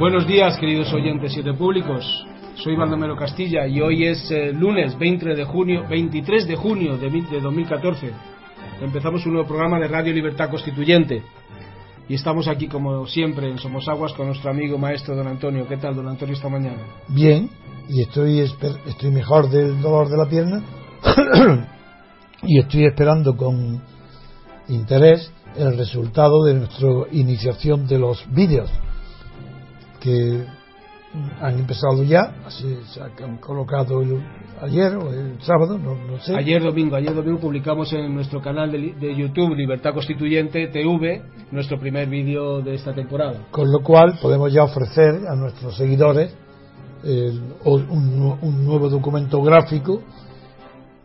Buenos días, queridos oyentes y públicos. Soy Baldomero Castilla y hoy es eh, lunes 20 de junio, 23 de junio de, de 2014. Empezamos un nuevo programa de Radio Libertad Constituyente. Y estamos aquí, como siempre, en Somosaguas con nuestro amigo maestro don Antonio. ¿Qué tal, don Antonio, esta mañana? bien y estoy estoy mejor del dolor de la pierna y estoy esperando con interés el resultado de nuestra iniciación de los vídeos que han empezado ya así se han colocado el- ayer o el sábado no, no sé Ayer domingo, ayer domingo publicamos en nuestro canal de, de YouTube Libertad Constituyente TV nuestro primer vídeo de esta temporada. con lo cual podemos ya ofrecer a nuestros seguidores el- un nuevo documento gráfico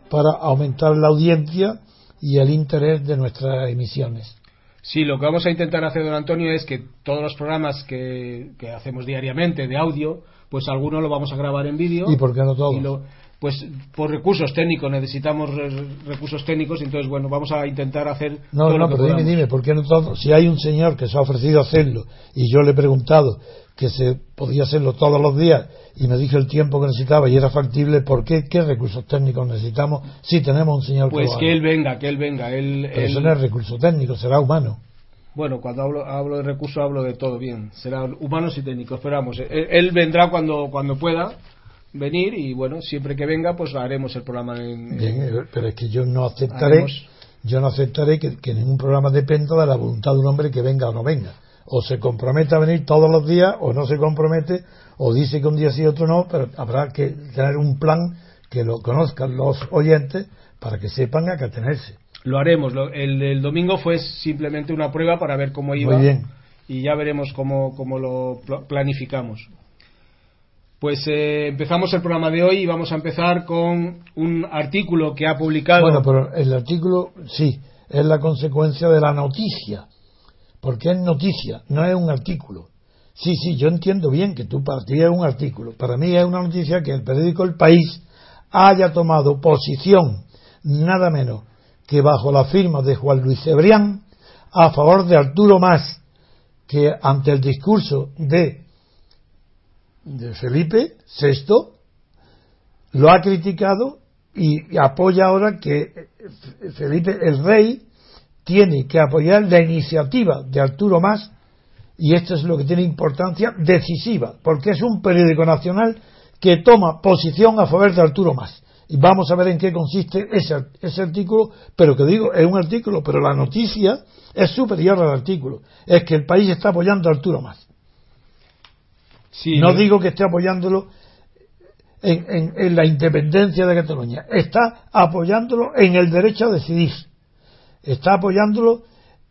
para aumentar la audiencia y el interés de nuestras emisiones. Sí, lo que vamos a intentar hacer, don Antonio, es que todos los programas que, que hacemos diariamente de audio, pues algunos lo vamos a grabar en vídeo. ¿Y por qué no todos? y lo- pues por recursos técnicos, necesitamos re- recursos técnicos, entonces, bueno, vamos a intentar hacer. No, todo no, lo que pero dime, podamos. dime, ¿por qué no? Si hay un señor que se ha ofrecido hacerlo y yo le he preguntado que se podía hacerlo todos los días y me dijo el tiempo que necesitaba y era factible, ¿por qué? ¿Qué recursos técnicos necesitamos si tenemos un señor Pues que él venga, que él venga. Él, Pero él- eso no es recurso técnico, será humano. Bueno, cuando hablo, hablo de recursos hablo de todo bien. Serán humanos y técnicos, pero vamos, él, él vendrá cuando, cuando pueda venir y bueno, siempre que venga, pues haremos el programa en. Bien, eh, pero es que yo no aceptaré, Haremos- yo no aceptaré que, que ningún programa dependa de la voluntad de un hombre que venga o no venga. O se compromete a venir todos los días, o no se compromete, o dice que un día sí y otro no, pero habrá que tener un plan que lo conozcan los oyentes para que sepan a qué atenerse. Lo haremos. Lo- el del domingo fue simplemente una prueba para ver cómo iba. Muy bien. Y ya veremos cómo, cómo lo pl- planificamos. Pues eh, empezamos el programa de hoy y vamos a empezar con un artículo que ha publicado. Bueno, pero el artículo, sí, es la consecuencia de la noticia. Porque es noticia, no es un artículo. Sí, sí, yo entiendo bien que tú para ti es un artículo. Para mí es una noticia que el periódico El País haya tomado posición, nada menos que bajo la firma de Juan Luis Cebrián, a favor de Arturo Más, que ante el discurso de, de Felipe VI, lo ha criticado y, apoya ahora que eh, Felipe el rey tiene que apoyar la iniciativa de Arturo Más y esto es lo que tiene importancia decisiva porque es un periódico nacional que toma posición a favor de Arturo Más y vamos a ver en qué consiste ese, ese artículo pero que digo es un artículo pero la noticia es superior al artículo. Es que el país está apoyando a Arturo Más Sí, no digo que esté apoyándolo en, en- en la independencia de Cataluña, está apoyándolo en el derecho a decidir, está apoyándolo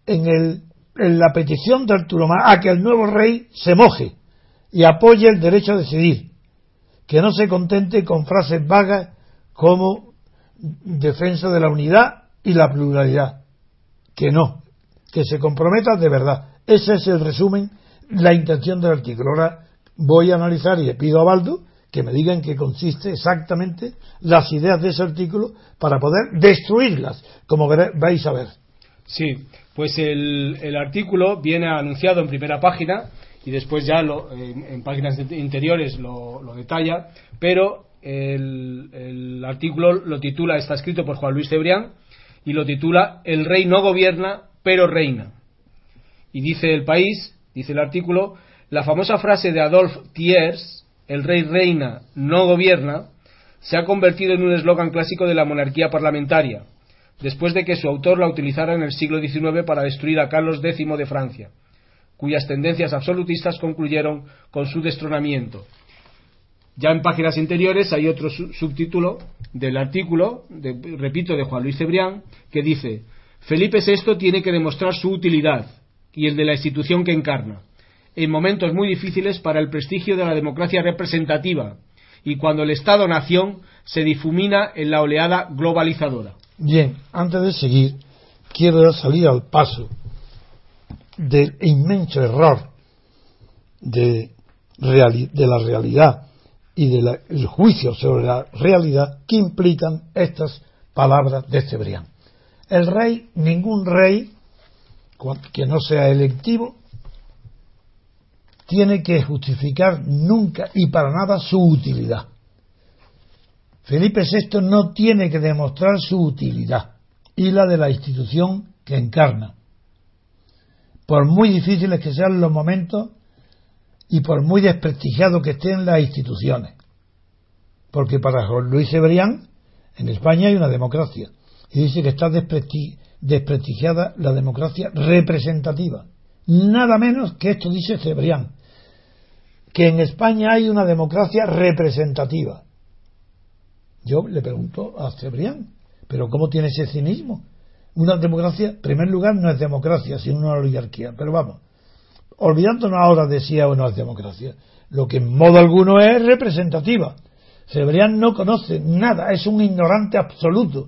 en, el, en la petición de Arturo Más a que el nuevo rey se moje y apoye el derecho a decidir, que no se contente con frases vagas como defensa de la unidad y la pluralidad, que no, que se comprometa de verdad. Ese es el resumen, la intención del artículo. Ahora voy a analizar y le pido a Baldo que me diga en qué consiste exactamente las ideas de ese artículo para poder destruirlas, como vais a ver. Sí, pues el, el artículo viene anunciado en primera página y después ya lo- en, páginas interiores lo, lo detalla, pero el, el artículo lo titula, está escrito por Juan Luis Cebrián y lo titula El rey no gobierna, pero reina. Y dice el país, dice el artículo, la famosa frase de Adolphe Thiers, el rey reina, no gobierna, se ha convertido en un eslogan clásico de la monarquía parlamentaria, después de que su autor la utilizara en el siglo XIX para destruir a Carlos X de Francia, cuyas tendencias absolutistas concluyeron con su destronamiento. Ya en páginas interiores hay otro su- subtítulo del artículo, repito, de Juan Luis Cebrián, que dice, Felipe VI tiene que demostrar su utilidad y el de la institución que encarna, en momentos muy difíciles para el prestigio de la democracia representativa y cuando el Estado-nación se difumina en la oleada globalizadora. Bien, antes de seguir, quiero salir al paso del inmenso error de, la realidad y del juicio sobre la realidad que implican estas palabras de Cebrián. El rey, ningún rey que no sea electivo, tiene que justificar nunca y para nada su utilidad. Felipe VI no tiene que demostrar su utilidad y la de la institución que encarna. Por muy difíciles que sean los momentos y por muy desprestigiado que estén las instituciones. Porque para Luis Cebrián, en España hay una democracia. Y dice que está desprestigiada la democracia representativa. Nada menos que esto dice Cebrián. Que en España hay una democracia representativa. Yo le pregunto a Cebrián, ¿pero cómo tiene ese cinismo? Una democracia, en primer lugar, no es democracia, sino una oligarquía. Pero vamos, olvidándonos ahora de si es o no es democracia, lo que en modo alguno es representativa. Cebrián no conoce nada, es un ignorante absoluto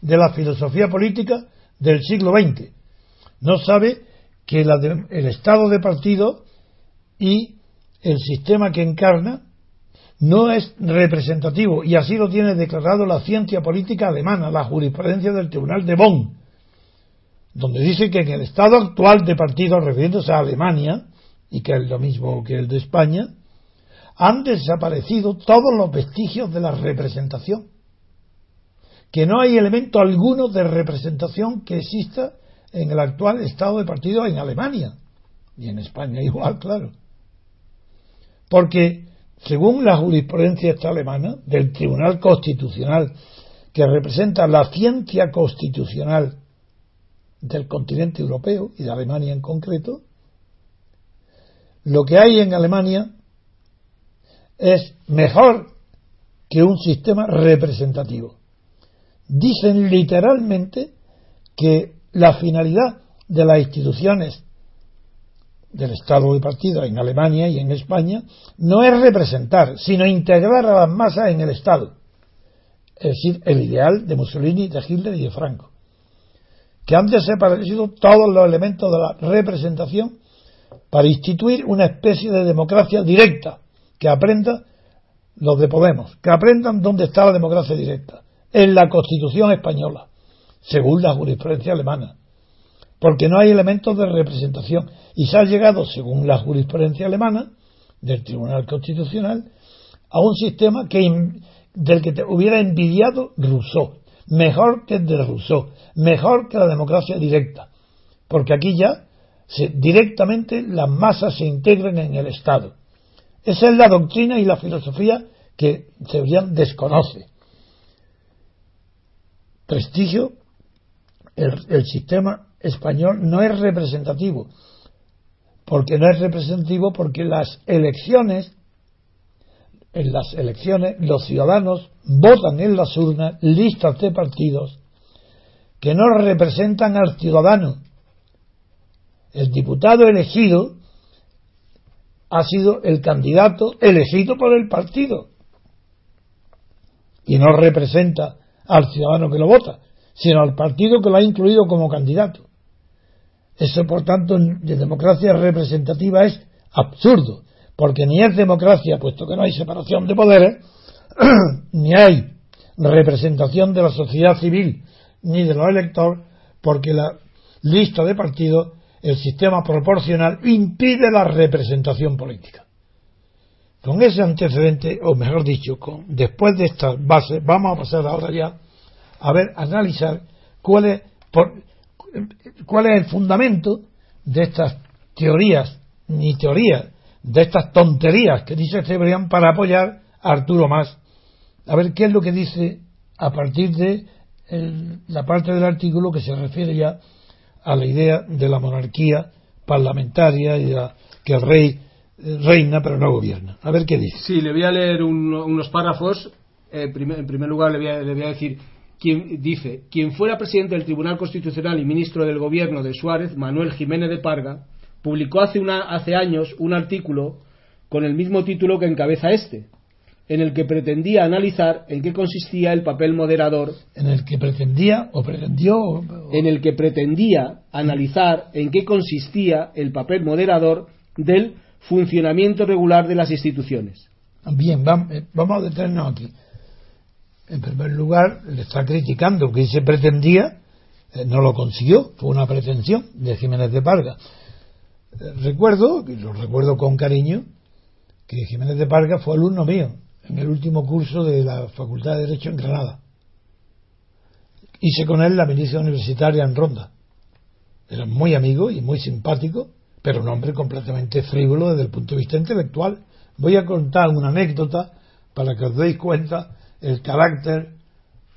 de la filosofía política del siglo XX. No sabe que el estado de partido y el sistema que encarna no es representativo y así lo tiene declarado la ciencia política alemana, la jurisprudencia del Tribunal de Bonn, donde dice que en el estado actual de partido, refiriéndose a Alemania, y que es lo mismo que el de España, han desaparecido todos los vestigios de la representación. Que no hay elemento alguno de representación que exista en el actual estado de partido en Alemania. Y en España igual, claro. Porque, según la jurisprudencia esta alemana, del Tribunal Constitucional, que representa la ciencia constitucional del continente europeo y de Alemania en concreto, lo que hay en Alemania es mejor que un sistema representativo. Dicen literalmente que la finalidad de las instituciones del Estado de partido en Alemania y en España no es representar, sino integrar a las masas en el Estado. Es decir, el ideal de Mussolini, de Hitler y de Franco. Que han desaparecido todos los elementos de la representación para instituir una especie de democracia directa, que aprenda los de Podemos, que aprendan dónde está la democracia directa, en la Constitución española, según la jurisprudencia alemana, porque no hay elementos de representación y se ha llegado, según la jurisprudencia alemana del Tribunal Constitucional, a un sistema del que te hubiera envidiado Rousseau, mejor que el de Rousseau, mejor que la democracia directa, porque aquí ya se, directamente las masas se integran en el Estado. Esa es la doctrina y la filosofía que Cebrián desconoce. Prestigio, el sistema español no es representativo, porque no es representativo porque las elecciones en las elecciones los ciudadanos votan en las urnas listas de partidos que no representan al ciudadano. El diputado elegido ha sido el candidato elegido por el partido y no representa al ciudadano que lo vota, sino al partido que lo ha incluido como candidato. Eso, por tanto, de democracia representativa es absurdo porque ni es democracia, puesto que no hay separación de poderes, ni hay representación de la sociedad civil ni de los electores, porque la lista de partidos, el sistema proporcional, impide la representación política. Con ese antecedente, o mejor dicho, con, después de estas bases, vamos a pasar ahora ya a ver, analizar cuál es, cuál es el fundamento de estas teorías, ni teorías, de estas tonterías que dice Cebrián para apoyar a Arturo Más. A ver qué es lo que dice a partir de la parte del artículo que se refiere ya a la idea de la monarquía parlamentaria y que el rey eh, reina pero no gobierna. A ver qué dice. Sí, le voy a leer unos párrafos. Eh, en primer lugar, le voy, a, le voy a decir quien dice, quien fuera presidente del Tribunal Constitucional y ministro del Gobierno de Suárez, Manuel Jiménez de Parga, publicó hace, una, hace años un artículo con el mismo título que encabeza este, en el que pretendía analizar en qué consistía el papel moderador. En el que pretendía o pretendió. En el que pretendía analizar en qué consistía el papel moderador del funcionamiento regular de las instituciones. Bien, eh, vamos a detenernos aquí. En primer lugar, le está criticando que se pretendía, eh, no lo consiguió, fue una pretensión de Jiménez de Parga recuerdo, y lo recuerdo con cariño, que Jiménez de Parga fue alumno mío en el último curso de la Facultad de Derecho en Granada. Hice con él la milicia universitaria en Ronda. Era muy amigo y muy simpático, pero un hombre completamente frívolo desde el punto de vista intelectual. Voy a contar una anécdota para que os deis cuenta el carácter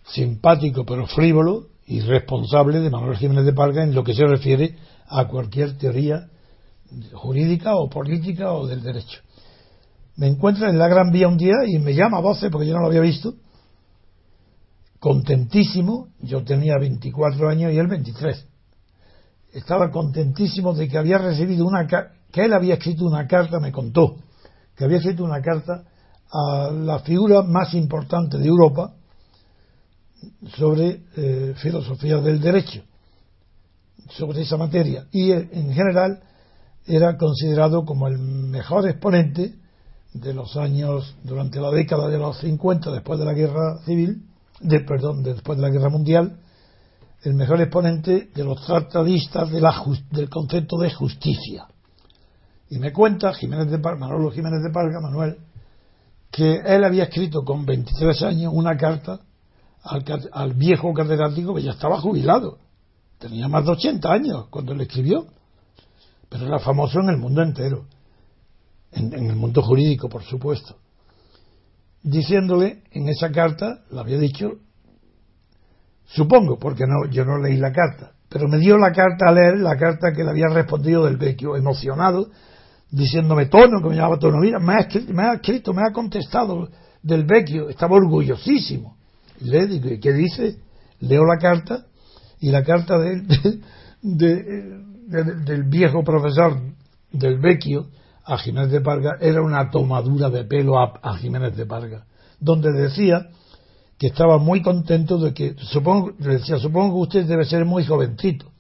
simpático pero frívolo y responsable de Manuel Jiménez de Parga en lo que se refiere a cualquier teoría jurídica o política o del derecho. Me encuentra en la Gran Vía un día y me llama a voces porque yo no lo había visto. Contentísimo, yo tenía 24 años y él 23. Estaba contentísimo de que había recibido una que él había escrito una carta, me contó, que había escrito una carta a la figura más importante de Europa sobre eh, filosofía del derecho, sobre esa materia. Y eh, en general era considerado como el mejor exponente de los años, durante la década de los 50, después de la guerra civil, de, perdón, después de la guerra mundial, el mejor exponente de los tratadistas de la, del concepto de justicia. Y me cuenta Jiménez de Manolo Jiménez de Parga, Manuel, que él había escrito con 23 años una carta al, viejo catedrático que ya estaba jubilado. Tenía más de 80 años cuando le escribió, pero era famoso en el mundo entero. En, el mundo jurídico, por supuesto, diciéndole en esa carta, lo había dicho, supongo, porque no, yo no leí la carta, pero me dio la carta a leer, la carta que le había respondido del Vecchio, emocionado, diciéndome tono, que me llamaba tono, mira, me ha escrito, me ha, escrito, me ha contestado del Vecchio, estaba orgullosísimo. Y le digo, ¿qué dice? Leo la carta y la carta de, del viejo profesor del Vecchio a Jiménez de Parga era una tomadura de pelo a, Jiménez de Parga, donde decía que estaba muy contento de que, supongo, decía, supongo que usted debe ser muy jovencito,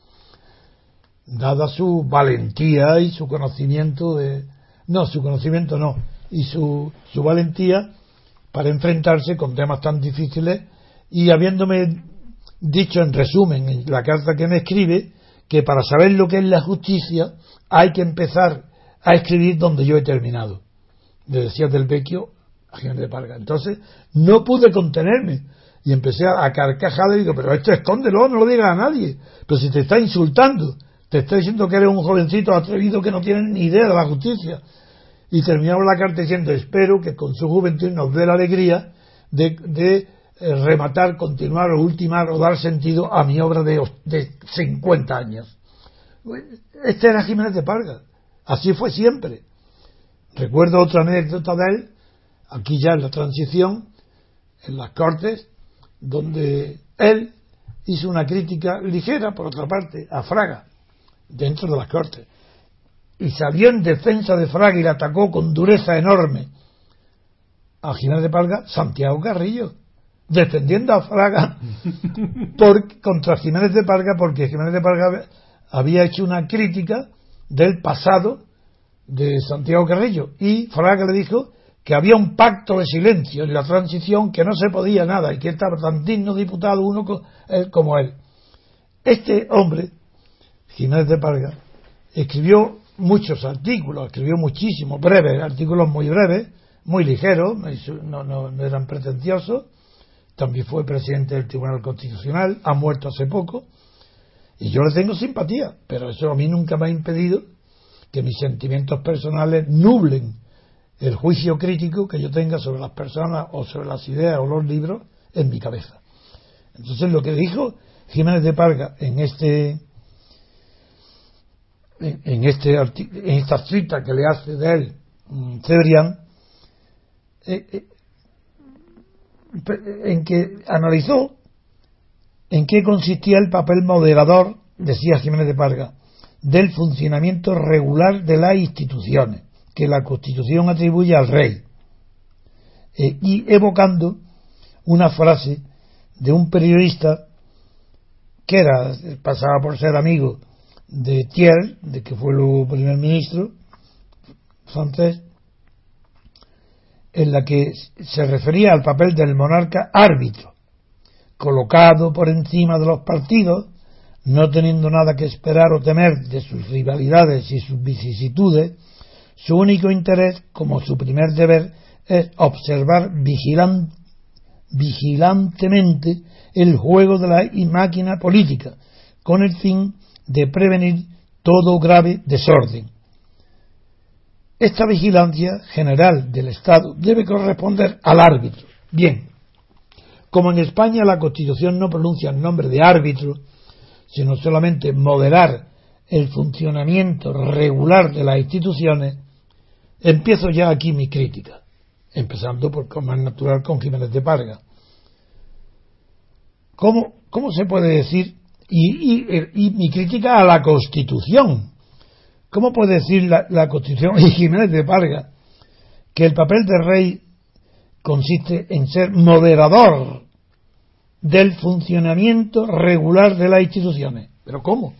dada su valentía y su conocimiento de, no, su conocimiento no, y su, su valentía para enfrentarse con temas tan difíciles y habiéndome dicho en resumen en la carta que me escribe que para saber lo que es la justicia hay que empezar a escribir donde yo he terminado. Le decía del Vecchio a Jiménez de Parga. Entonces no pude contenerme y empecé a carcajar y digo, pero esto escóndelo, no lo digas a nadie. Pero si te está insultando, te está diciendo que eres un jovencito atrevido que no tiene ni idea de la justicia. Y terminamos la carta diciendo, espero que con su juventud nos dé la alegría de, de eh, rematar, continuar o ultimar o dar sentido a mi obra de, de 50 años. Este era Jiménez de Parga. Así fue siempre. Recuerdo otra anécdota de él, aquí ya en la transición, en las Cortes, donde él hizo una crítica ligera, por otra parte, a Fraga, dentro de las Cortes. Y salió en defensa de Fraga y le atacó con dureza enorme a Jiménez de Parga Santiago Carrillo, defendiendo a Fraga por, contra Jiménez de Parga porque Jiménez de Parga había hecho una crítica del pasado de Santiago Carrillo. Y Fraga le dijo que había un pacto de silencio en la transición, que no se podía nada y que estaba tan digno diputado uno como él. Este hombre, Jiménez de Parga, escribió muchos artículos, escribió muchísimos, breves, artículos muy breves, muy ligeros, no, no, eran pretenciosos. También fue presidente del Tribunal Constitucional, ha muerto hace poco y yo le tengo simpatía, pero eso a mí nunca me ha impedido que mis sentimientos personales nublen el juicio crítico que yo tenga sobre las personas o sobre las ideas o los libros en mi cabeza. Entonces lo que dijo Jiménez de Parga en este en, este en esta cita que le hace de él mm, Cebrián eh, eh, en que analizó en qué consistía el papel moderador, decía Jiménez de Parga, del funcionamiento regular de las instituciones que la Constitución atribuye al rey, eh, y evocando una frase de un periodista que era pasaba por ser amigo de Thiers, de que fue el primer ministro francés, en la que se refería al papel del monarca árbitro colocado por encima de los partidos, no teniendo nada que esperar o temer de sus rivalidades y sus vicisitudes, su único interés, como su primer deber, es observar vigilantemente el juego de la máquina política, con el fin de prevenir todo grave desorden. Esta vigilancia general del Estado debe corresponder al árbitro. Bien, como en España la Constitución no pronuncia el nombre de árbitro, sino solamente moderar el funcionamiento regular de las instituciones, empiezo ya aquí mi crítica, empezando por es natural con Jiménez de Parga. ¿Cómo, cómo se puede decir? Y, y, mi crítica a la Constitución. ¿Cómo puede decir la, la Constitución y Jiménez de Parga que el papel del rey consiste en ser moderador del funcionamiento regular de las instituciones. ¿Pero cómo?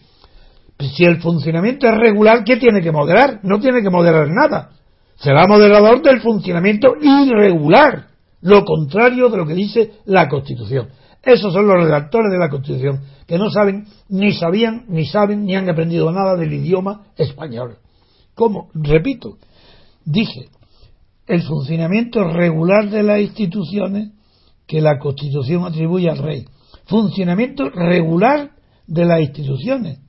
Si el funcionamiento es regular, ¿qué tiene que moderar? No tiene que moderar nada. Será moderador del funcionamiento irregular, lo contrario de lo que dice la Constitución. Esos son los redactores de la Constitución, que no saben, ni sabían, ni saben, ni han aprendido nada del idioma español. ¿Cómo? Repito, dije, el funcionamiento regular de las instituciones que la Constitución atribuye al rey. Funcionamiento regular de las instituciones.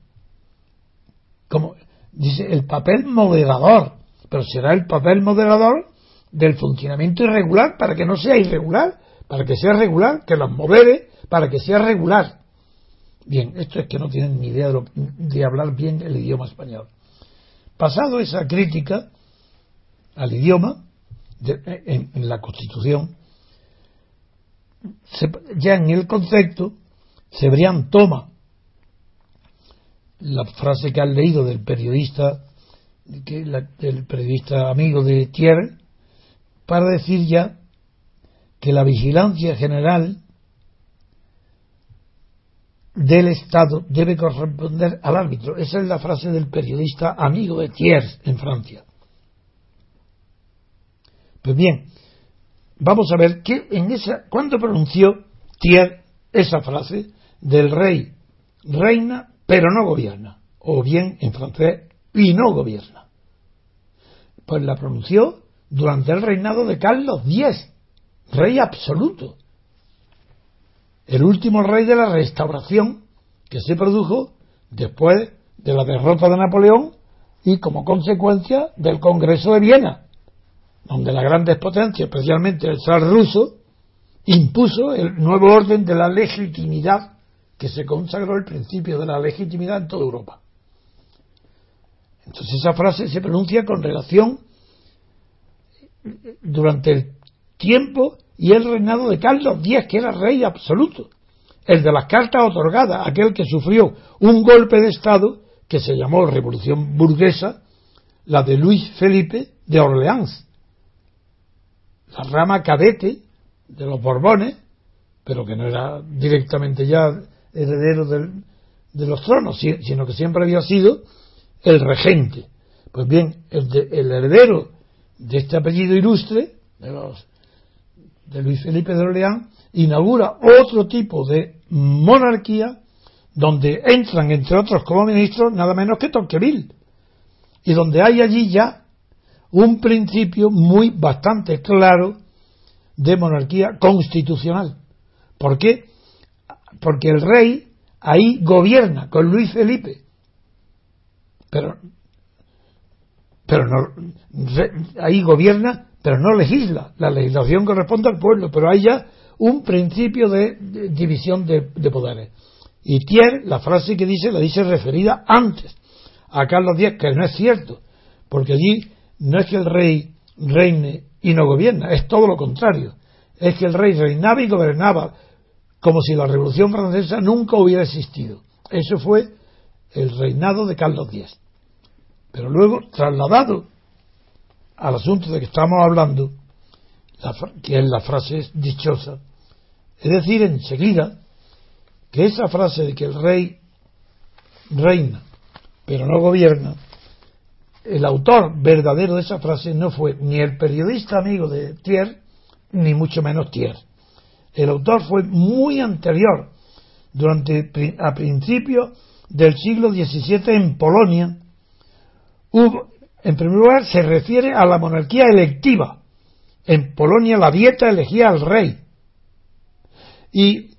Como dice, el papel moderador. Pero será el papel moderador del funcionamiento irregular para que no sea irregular, para que sea regular, que los modere para que sea regular. Bien, esto es que no tienen ni idea de, hablar bien el idioma español. Pasado esa crítica al idioma en la Constitución, ya en el concepto, Cebrián toma la frase que han leído del periodista, que del periodista amigo de Thiers, para decir ya que la vigilancia general del Estado debe corresponder al árbitro. Esa es la frase del periodista amigo de Thiers en Francia. Pues bien, vamos a ver que en esa, cuando pronunció Thiers esa frase del rey reina pero no gobierna, o bien en francés y no gobierna. Pues la pronunció durante el reinado de Carlos X, rey absoluto, el último rey de la restauración que se produjo después de la derrota de Napoleón y como consecuencia del Congreso de Viena, donde las grandes potencias, especialmente el zar ruso, impuso el nuevo orden de la legitimidad que se consagró el principio de la legitimidad en toda Europa. Entonces esa frase se pronuncia con relación durante el tiempo y el reinado de Carlos X, que era rey absoluto, el de las cartas otorgadas, aquel que sufrió un golpe de Estado que se llamó Revolución Burguesa, la de Luis Felipe de Orleans, la rama cadete de los Borbones, pero que no era directamente ya heredero de los tronos, sino que siempre había sido el regente. Pues bien, el, el heredero de este apellido ilustre, de, los, de Luis Felipe de Orleans, inaugura otro tipo de monarquía donde entran, entre otros, como ministros, nada menos que Tocqueville, y donde hay allí ya un principio muy bastante claro de monarquía constitucional. ¿Por qué? Porque el rey ahí gobierna con Luis Felipe, pero, pero no, ahí gobierna, pero no legisla. La legislación corresponde al pueblo, pero hay ya un principio de, división de, de, poderes. Y Thier, la frase que dice, la dice referida antes a Carlos X, que no es cierto, porque allí no es que el rey reine y no gobierna, es todo lo contrario. Es que el rey reinaba y gobernaba como si la Revolución Francesa nunca hubiera existido. Eso fue el reinado de Carlos X. Pero luego, trasladado al asunto de que estamos hablando, que es la frase dichosa, es decir, enseguida, que esa frase de que el rey reina, pero no gobierna, el autor verdadero de esa frase no fue ni el periodista amigo de Thiers, ni mucho menos Thiers. El autor fue muy anterior, durante a principios del siglo XVII en Polonia, hubo, en primer lugar, se refiere a la monarquía electiva. En Polonia la dieta elegía al rey. Y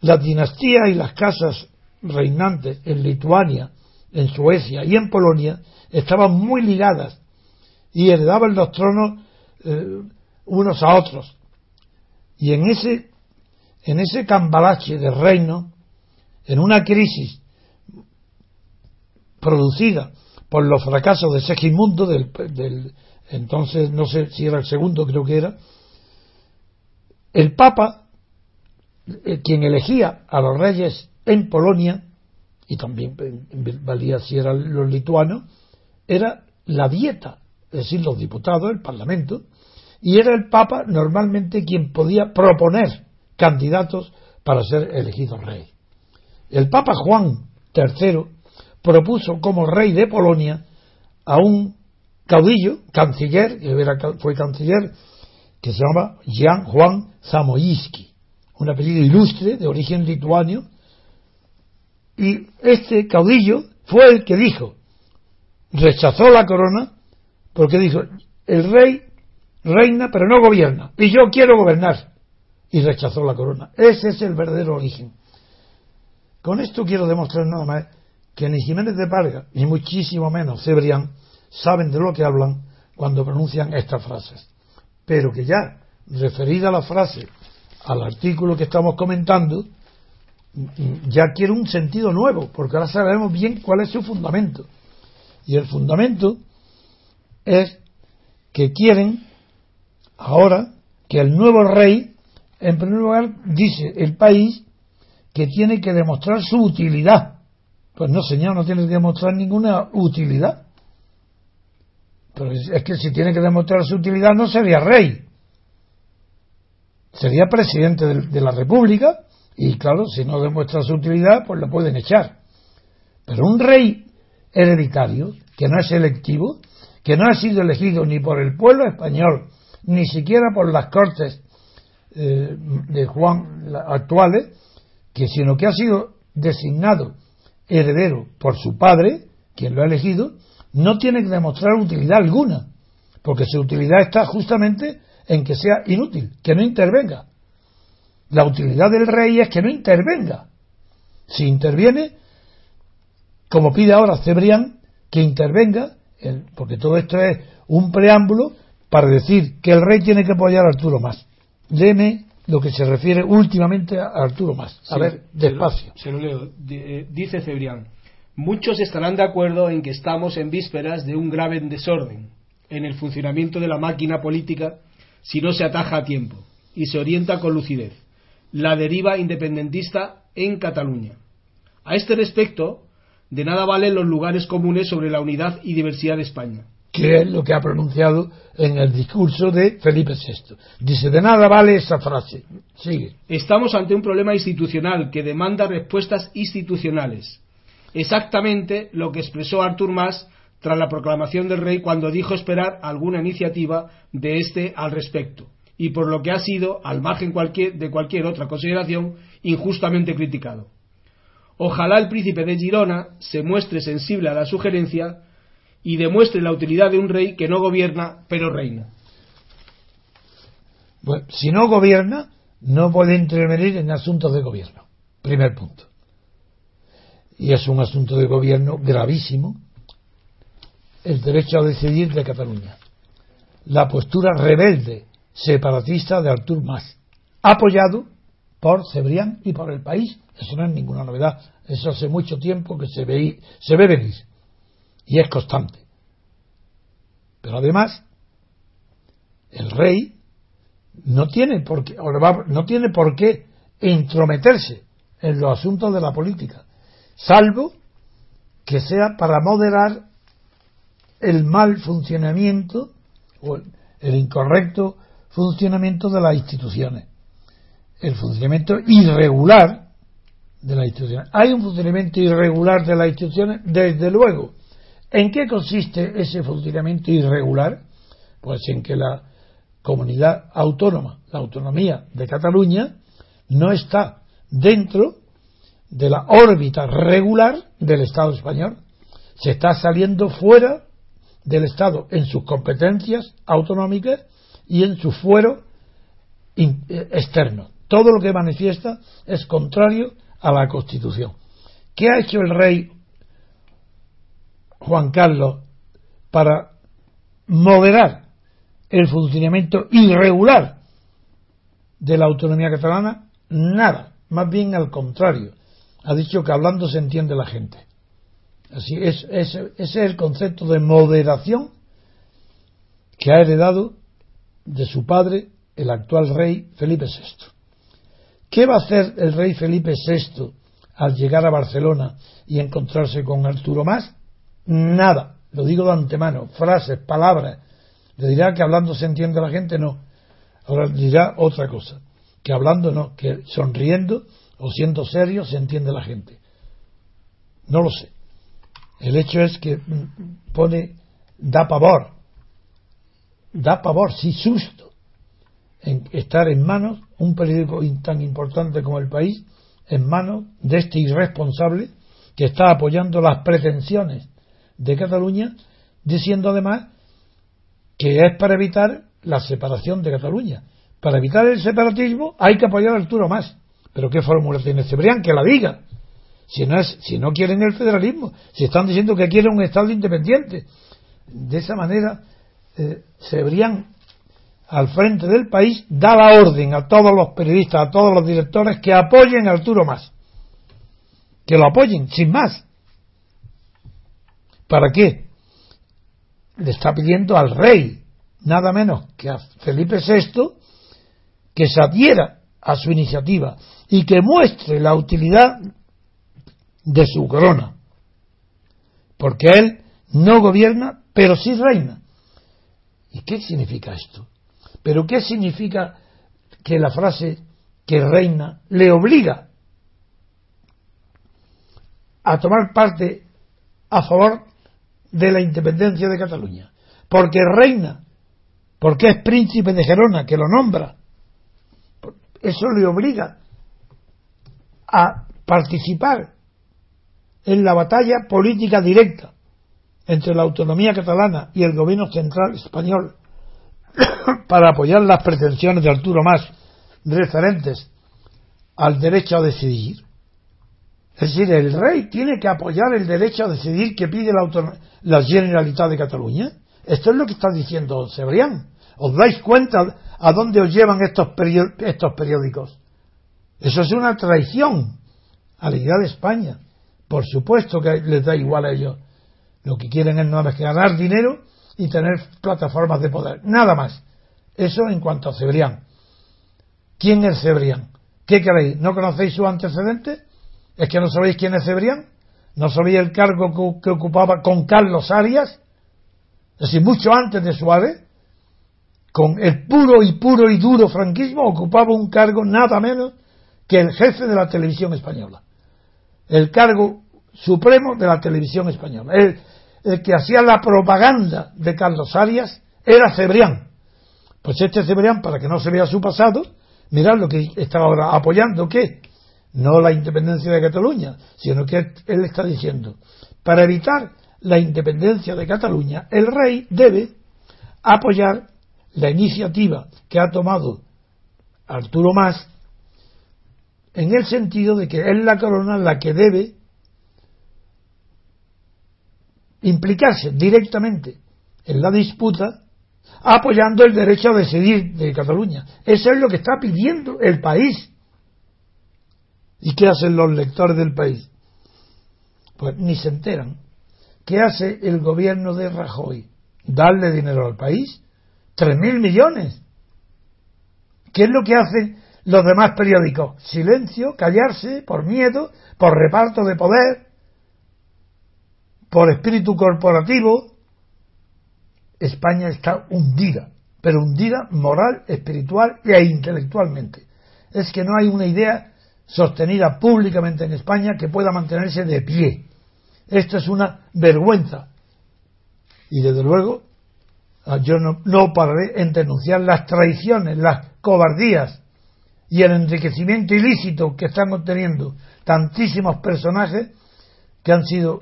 las dinastías y las casas reinantes en Lituania, en Suecia y en Polonia estaban muy ligadas y heredaban los tronos eh, unos a otros. Y en ese, en ese cambalache de reino, en una crisis producida por los fracasos de Segismundo, del, entonces no sé si era el segundo, creo que era, el Papa, eh, quien elegía a los reyes en Polonia, y también valía si eran los lituanos, era la dieta, es decir, los diputados, el Parlamento, y era el Papa normalmente quien podía proponer candidatos para ser elegido rey. El Papa Juan III propuso como rey de Polonia a un caudillo, canciller, que fue canciller, que se llama Jan Juan Zamoyski, un apellido ilustre de origen lituano, y este caudillo fue el que dijo, rechazó la corona, porque dijo, el rey reina pero no gobierna, y yo quiero gobernar, y rechazó la corona. Ese es el verdadero origen. Con esto quiero demostrar nada más que ni Jiménez de Parga, ni muchísimo menos Cebrián, saben de lo que hablan cuando pronuncian estas frases. Pero que ya, referida la frase al artículo que estamos comentando, ya quiere un sentido nuevo, porque ahora sabemos bien cuál es su fundamento. Y el fundamento es que quieren ahora que el nuevo rey, en primer lugar, dice el país que tiene que demostrar su utilidad. Pues no, señor, no tiene que demostrar ninguna utilidad. Pero es que si tiene que demostrar su utilidad no sería rey. Sería presidente de la República y claro, si no demuestra su utilidad, pues lo pueden echar. Pero un rey hereditario, que no es electivo, que no ha sido elegido ni por el pueblo español, ni siquiera por las cortes eh, de Juan actuales, que sino que ha sido designado heredero por su padre, quien lo ha elegido, no tiene que demostrar utilidad alguna, porque su utilidad está justamente en que sea inútil, que no intervenga. La utilidad del rey es que no intervenga. Si interviene, como pide ahora Cebrián, que intervenga, porque todo esto es un preámbulo para decir que el rey tiene que apoyar a Arturo Más. Léeme lo que se refiere últimamente a Arturo Más. A ver, despacio. Se lo, leo. Eh, dice Cebrián, muchos estarán de acuerdo en que estamos en vísperas de un grave desorden en el funcionamiento de la máquina política si no se ataja a tiempo y se orienta con lucidez la deriva independentista en Cataluña. A este respecto, de nada valen los lugares comunes sobre la unidad y diversidad de España. Que es lo que ha pronunciado en el discurso de Felipe VI. Dice, de nada vale esa frase. Sigue. Estamos ante un problema institucional que demanda respuestas institucionales. Exactamente lo que expresó Artur Mas tras la proclamación del rey cuando dijo esperar alguna iniciativa de este al respecto y por lo que ha sido, al margen de cualquier otra consideración, injustamente criticado. Ojalá el príncipe de Girona se muestre sensible a la sugerencia y demuestre la utilidad de un rey que no gobierna, pero reina. si no gobierna, no puede intervenir en asuntos de gobierno. Primer punto. Y es un asunto de gobierno gravísimo el derecho a decidir de Cataluña. La postura rebelde separatista de Artur Mas, apoyado por Cebrián y por el país. Eso no es ninguna novedad. Eso hace mucho tiempo que se ve, se ve venir. Y es constante. Pero además, el rey no tiene por qué, no tiene por qué entrometerse en los asuntos de la política, salvo que sea para moderar el mal funcionamiento o el incorrecto funcionamiento de las instituciones. El funcionamiento irregular de las instituciones. ¿Hay un funcionamiento irregular de las instituciones? Desde luego. ¿En qué consiste ese funcionamiento irregular? Pues en que la comunidad autónoma, la autonomía de Cataluña, no está dentro de la órbita regular del Estado español. Se está saliendo fuera del Estado en sus competencias autonómicas y en su fuero eh, externo. Todo lo que manifiesta es contrario a la Constitución. ¿Qué ha hecho el rey Juan Carlos para moderar el funcionamiento irregular de la autonomía catalana? Nada, más bien al contrario. Ha dicho que hablando se entiende la gente. Así es, ese es el concepto de moderación que ha heredado de su padre el actual rey Felipe VI. ¿Qué va a hacer el rey Felipe VI al llegar a Barcelona y encontrarse con Arturo Más? Nada, lo digo de antemano, frases, palabras. Le dirá que hablando se entiende la gente, no. Ahora dirá otra cosa, que hablando no, que sonriendo o siendo serio se entiende la gente. No lo sé. El hecho es que pone, da pavor, da pavor, sí susto, en estar en manos, un periódico tan importante como el país, en manos de este irresponsable que está apoyando las pretensiones de Cataluña, diciendo además que es para evitar la separación de Cataluña. Para evitar el separatismo hay que apoyar a Arturo Más. Pero ¿qué fórmula tiene Cebrián? Que la diga. Si no, es, si no quieren el federalismo, si están diciendo que quieren un Estado independiente. De esa manera, eh, Cebrián, al frente del país, da la orden a todos los periodistas, a todos los directores que apoyen a Arturo Más. Que lo apoyen, sin más. ¿Para qué? Le está pidiendo al rey, nada menos que a Felipe VI, que se adhiera a su iniciativa y que muestre la utilidad de su corona. Porque él no gobierna, pero sí reina. ¿Y qué significa esto? ¿Pero qué significa que la frase que reina le obliga a tomar parte a favor de la independencia de Cataluña? Porque reina, porque es príncipe de Gerona, que lo nombra. Eso le obliga a participar en la batalla política directa entre la autonomía catalana y el gobierno central español para apoyar las pretensiones de Arturo Más referentes al derecho a decidir. Es decir, el rey tiene que apoyar el derecho a decidir que pide la, la Generalitat de Cataluña. Esto es lo que está diciendo Cebrián. ¿Os dais cuenta a dónde os llevan estos, estos periódicos? Eso es una traición a la idea de España. Por supuesto que les da igual a ellos. Lo que quieren es nada más que ganar dinero y tener plataformas de poder. Nada más. Eso en cuanto a Cebrián. ¿Quién es Cebrián? ¿Qué queréis? ¿No conocéis su antecedente? ¿Es que no sabéis quién es Cebrián? ¿No sabéis el cargo que, ocupaba con Carlos Arias? Es decir, mucho antes de Suárez, con el puro y puro y duro franquismo, ocupaba un cargo nada menos que el jefe de la televisión española, el cargo supremo de la televisión española. El, que hacía la propaganda de Carlos Arias era Cebrián. Pues este Cebrián, para que no se vea su pasado, mirad lo que está ahora apoyando, ¿qué? No la independencia de Cataluña, sino que él está diciendo, para evitar la independencia de Cataluña, el rey debe apoyar la iniciativa que ha tomado Arturo Más en el sentido de que es la corona la que debe implicarse directamente en la disputa apoyando el derecho a decidir de Cataluña. Eso es lo que está pidiendo el país. ¿Y qué hacen los lectores del país? Pues ni se enteran. ¿Qué hace el gobierno de Rajoy? ¿Darle dinero al país? ¿Tres mil millones? ¿Qué es lo que hacen los demás periódicos, silencio, callarse, por miedo, por reparto de poder, por espíritu corporativo. España está hundida, pero hundida moral, espiritual e intelectualmente. Es que no hay una idea sostenida públicamente en España que pueda mantenerse de pie. Esto es una vergüenza. Y desde luego, yo no, no pararé en denunciar las traiciones, las cobardías y el enriquecimiento ilícito que están obteniendo tantísimos personajes que han sido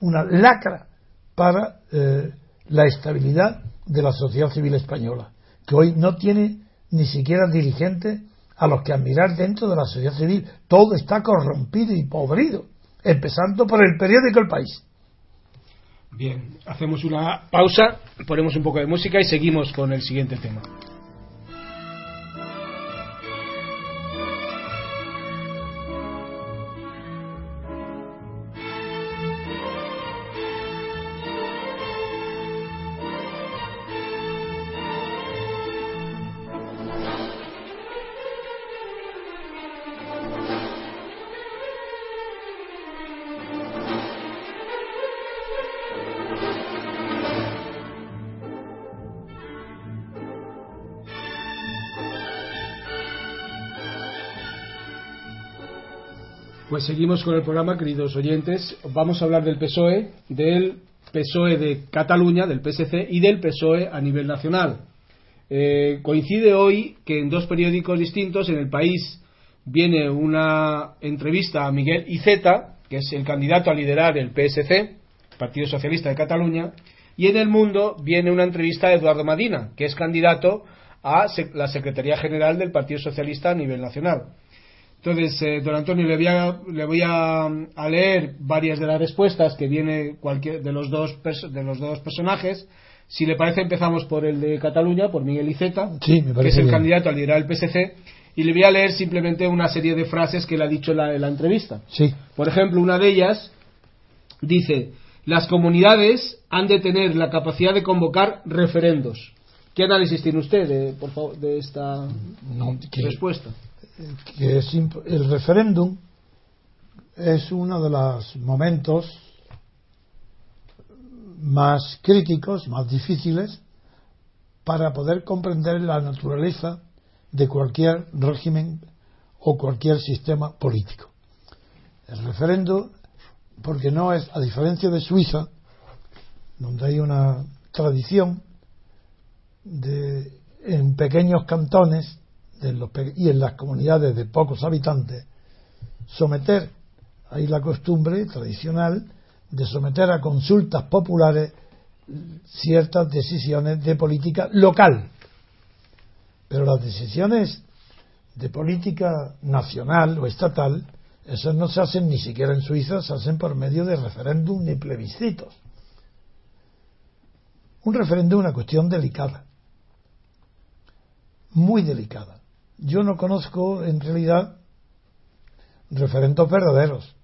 una lacra para eh, la estabilidad de la sociedad civil española, que hoy no tiene ni siquiera dirigentes a los que admirar dentro de la sociedad civil. Todo está corrompido y podrido, empezando por el periódico El País. Bien, hacemos una pausa, ponemos un poco de música y seguimos con el siguiente tema. Seguimos con el programa, queridos oyentes. Vamos a hablar del PSOE, del PSOE de Cataluña, del PSC y del PSOE a nivel nacional. Eh, coincide hoy que en dos periódicos distintos, en el país, viene una entrevista a Miguel Iceta, que es el candidato a liderar el PSC, Partido Socialista de Cataluña, y en el mundo viene una entrevista a Eduardo Madina, que es candidato a la Secretaría General del Partido Socialista a nivel nacional. Entonces, eh, don Antonio, le voy, a, le voy a, leer varias de las respuestas que viene cualquier de los dos de los dos personajes. Si le parece, empezamos por el de Cataluña, por Miguel Iceta, que es el candidato a liderar el PSC, y le voy a leer simplemente una serie de frases que le ha dicho en la, entrevista. Sí. Por ejemplo, una de ellas dice: las comunidades han de tener la capacidad de convocar referendos. ¿Qué análisis tiene usted de, por favor, de esta respuesta? Que el referéndum es uno de los momentos más críticos, más difíciles, para poder comprender la naturaleza de cualquier régimen o cualquier sistema político. El referéndum, porque no es, a diferencia de Suiza, donde hay una tradición de, en pequeños cantones y en las comunidades de pocos habitantes, someter, hay la costumbre tradicional de someter a consultas populares ciertas decisiones de política local. Pero las decisiones de política nacional o estatal, esas no se hacen ni siquiera en Suiza, se hacen por medio de referéndum ni plebiscitos. Un referéndum es una cuestión delicada, muy delicada yo no conozco en realidad referentes verdaderos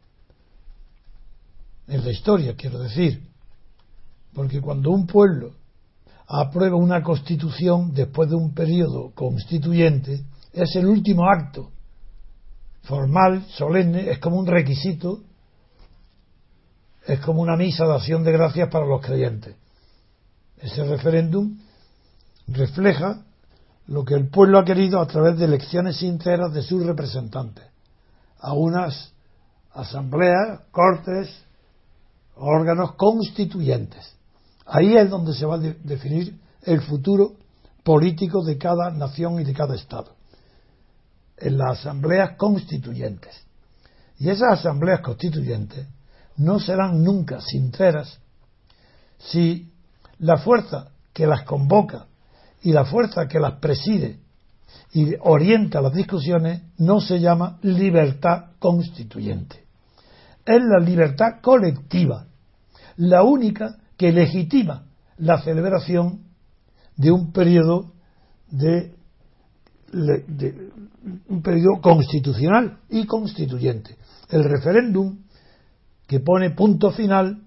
en la historia, quiero decir, porque cuando un pueblo aprueba una constitución después de un periodo constituyente, es el último acto formal, solemne, es como un requisito, es como una misa de acción de gracias para los creyentes. Ese referéndum refleja lo que el pueblo ha querido a través de elecciones sinceras de sus representantes, a unas asambleas, cortes, órganos constituyentes. Ahí es donde se va a definir el futuro político de cada nación y de cada Estado, en las asambleas constituyentes. Y esas asambleas constituyentes no serán nunca sinceras si la fuerza que las convoca y la fuerza que las preside y orienta las discusiones no se llama libertad constituyente. Es la libertad colectiva, la única que legitima la celebración de un periodo de, un periodo constitucional y constituyente. El referéndum que pone punto final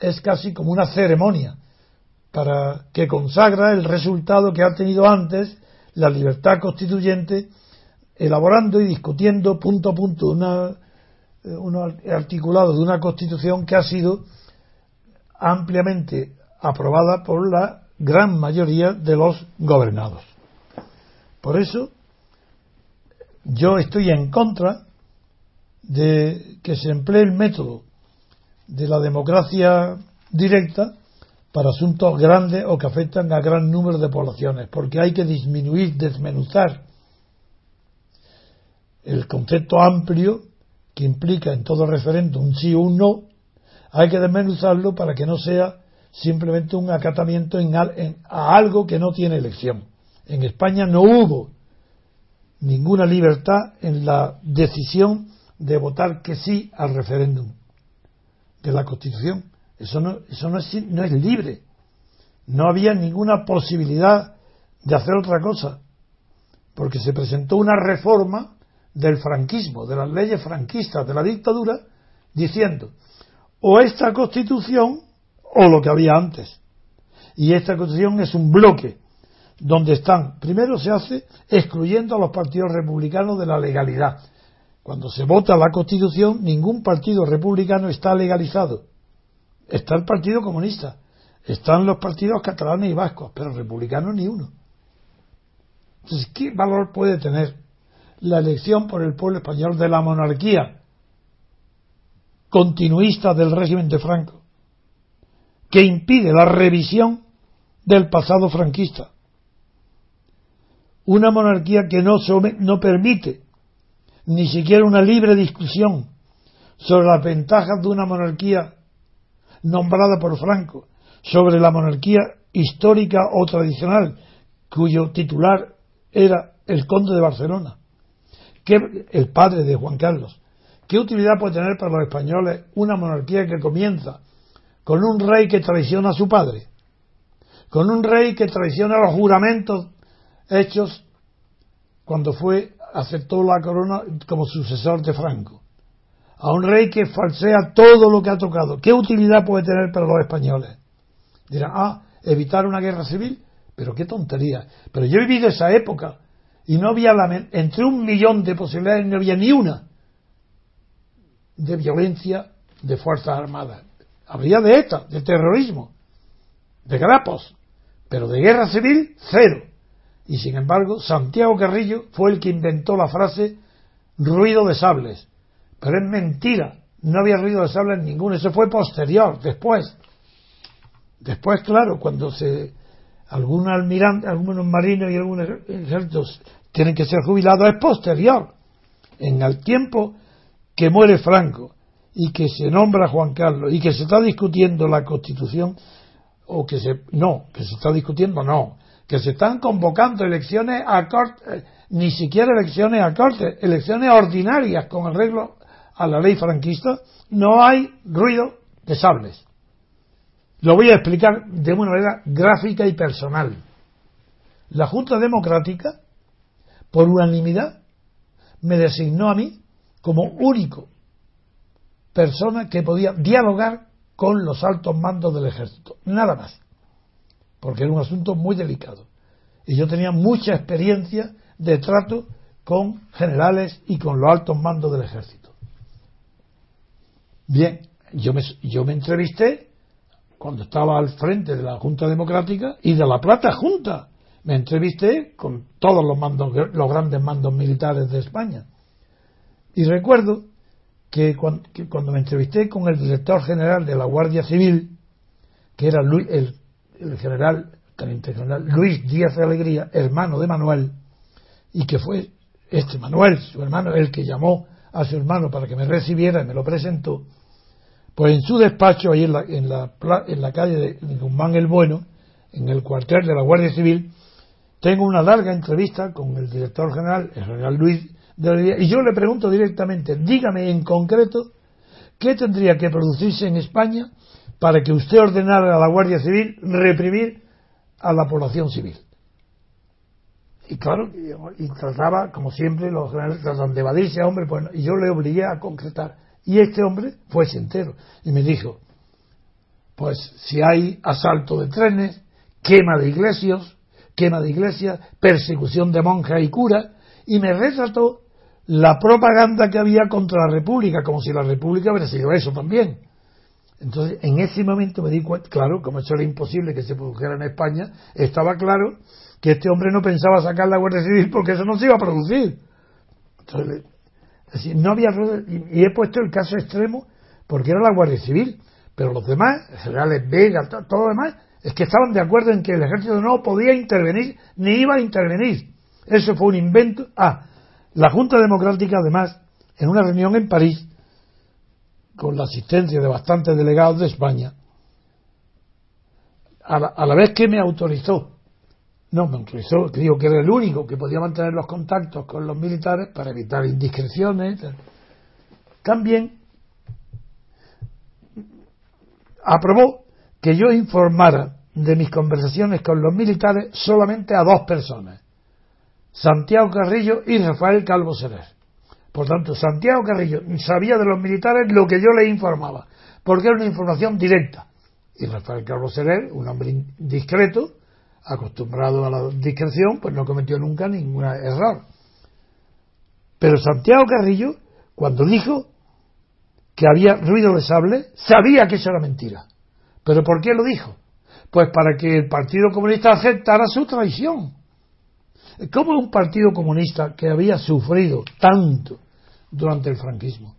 es casi como una ceremonia para que consagra el resultado que ha tenido antes la libertad constituyente, elaborando y discutiendo punto a punto una, eh, un articulado de una constitución que ha sido ampliamente aprobada por la gran mayoría de los gobernados. Por eso, yo estoy en contra de que se emplee el método de la democracia directa para asuntos grandes o que afectan a gran número de poblaciones, porque hay que disminuir, desmenuzar el concepto amplio que implica en todo referéndum un sí o un no, hay que desmenuzarlo para que no sea simplemente un acatamiento en, a algo que no tiene elección. En España no hubo ninguna libertad en la decisión de votar que sí al referéndum de la Constitución. Eso no, eso no, es, es libre. No había ninguna posibilidad de hacer otra cosa, porque se presentó una reforma del franquismo, de las leyes franquistas, de la dictadura, diciendo o esta Constitución o lo que había antes. Y esta Constitución es un bloque donde están, primero se hace excluyendo a los partidos republicanos de la legalidad. Cuando se vota la Constitución, ningún partido republicano está legalizado. Está el Partido Comunista, están los partidos catalanes y vascos, pero republicanos ni uno. Entonces, ¿qué valor puede tener la elección por el pueblo español de la monarquía continuista del régimen de Franco, que impide la revisión del pasado franquista? Una monarquía que no, no permite ni siquiera una libre discusión sobre las ventajas de una monarquía nombrada por Franco, sobre la monarquía histórica o tradicional, cuyo titular era el conde de Barcelona, que, el padre de Juan Carlos. ¿Qué utilidad puede tener para los españoles una monarquía que comienza con un rey que traiciona a su padre? Con un rey que traiciona los juramentos hechos cuando fue aceptó la corona como sucesor de Franco. A un rey que falsea todo lo que ha tocado. ¿Qué utilidad puede tener para los españoles? Dirán, ah, evitar una guerra civil. Pero qué tontería. Pero yo he vivido esa época y no había la, entre un millón de posibilidades no había ni una de violencia de fuerzas armadas. Habría de ETA, de terrorismo, de grapos, pero de guerra civil, cero. Y sin embargo, Santiago Carrillo fue el que inventó la frase ruido de sables. Pero es mentira, no había ruido de sables ninguno, eso fue posterior, después. Después, claro, cuando se algún almirante, algunos marinos y algunos ejércitos tienen que ser jubilados, es posterior. En el tiempo que muere Franco y que se nombra Juan Carlos y que se está discutiendo la constitución, o que se, no, que se está discutiendo, no, que se están convocando elecciones a corte, eh, ni siquiera elecciones a corte, elecciones ordinarias con arreglo a la ley franquista, no hay ruido de sables. Lo voy a explicar de una manera gráfica y personal. La Junta Democrática, por unanimidad, me designó a mí como único persona que podía dialogar con los altos mandos del ejército. Nada más porque era un asunto muy delicado. Y yo tenía mucha experiencia de trato con generales y con los altos mandos del ejército. Bien, yo me, yo me entrevisté cuando estaba al frente de la Junta Democrática y de la Plata Junta. Me entrevisté con todos los mandos, los grandes mandos militares de España. Y recuerdo que cuando, me entrevisté con el director general de la Guardia Civil, que era el el general, teniente general Luis Díaz de Alegría, hermano de Manuel, y que fue este Manuel, su hermano, el que llamó a su hermano para que me recibiera y me lo presentó, pues en su despacho, ahí en la, en la, en la calle de Guzmán el Bueno, en el cuartel de la Guardia Civil, tengo una larga entrevista con el director general, el general Luis de Alegría, y yo le pregunto directamente, dígame en concreto, ¿qué tendría que producirse en España para que usted ordenara a la Guardia Civil reprimir a la población civil. Y claro, y trataba, como siempre, los generales tratan de evadirse hombre, pues, y yo le obligué a concretar. Y este hombre fue sincero y me dijo, pues si hay asalto de trenes, quema de iglesias, quema de iglesias, persecución de monjas y curas, y me retrató la propaganda que había contra la República, como si la República hubiera sido eso también. Entonces, en ese momento me di cuenta, claro, como eso era imposible que se produjera en España, estaba claro que este hombre no pensaba sacar la Guardia Civil porque eso no se iba a producir. Entonces, no había y he puesto el caso extremo porque era la Guardia Civil, pero los demás, generales Vega, todo lo demás, es que estaban de acuerdo en que el ejército no podía intervenir ni iba a intervenir. Eso fue un invento. Ah, La Junta Democrática, además, en una reunión en París, con la asistencia de bastantes delegados de España, a la vez que me autorizó, no que digo que era el único que podía mantener los contactos con los militares para evitar indiscreciones, también aprobó que yo informara de mis conversaciones con los militares solamente a dos personas, Santiago Carrillo y Rafael Calvo Serer. Por tanto, Santiago Carrillo sabía de los militares lo que yo le informaba, porque era una información directa. Y Rafael Calvo Serer, un hombre discreto, acostumbrado a la discreción, pues no cometió nunca ningún error. Pero Santiago Carrillo, cuando dijo que había ruido de sable, sabía que eso era mentira. ¿Pero por qué lo dijo? Pues para que el Partido Comunista aceptara su traición. ¿Cómo un Partido Comunista que había sufrido tanto durante el franquismo?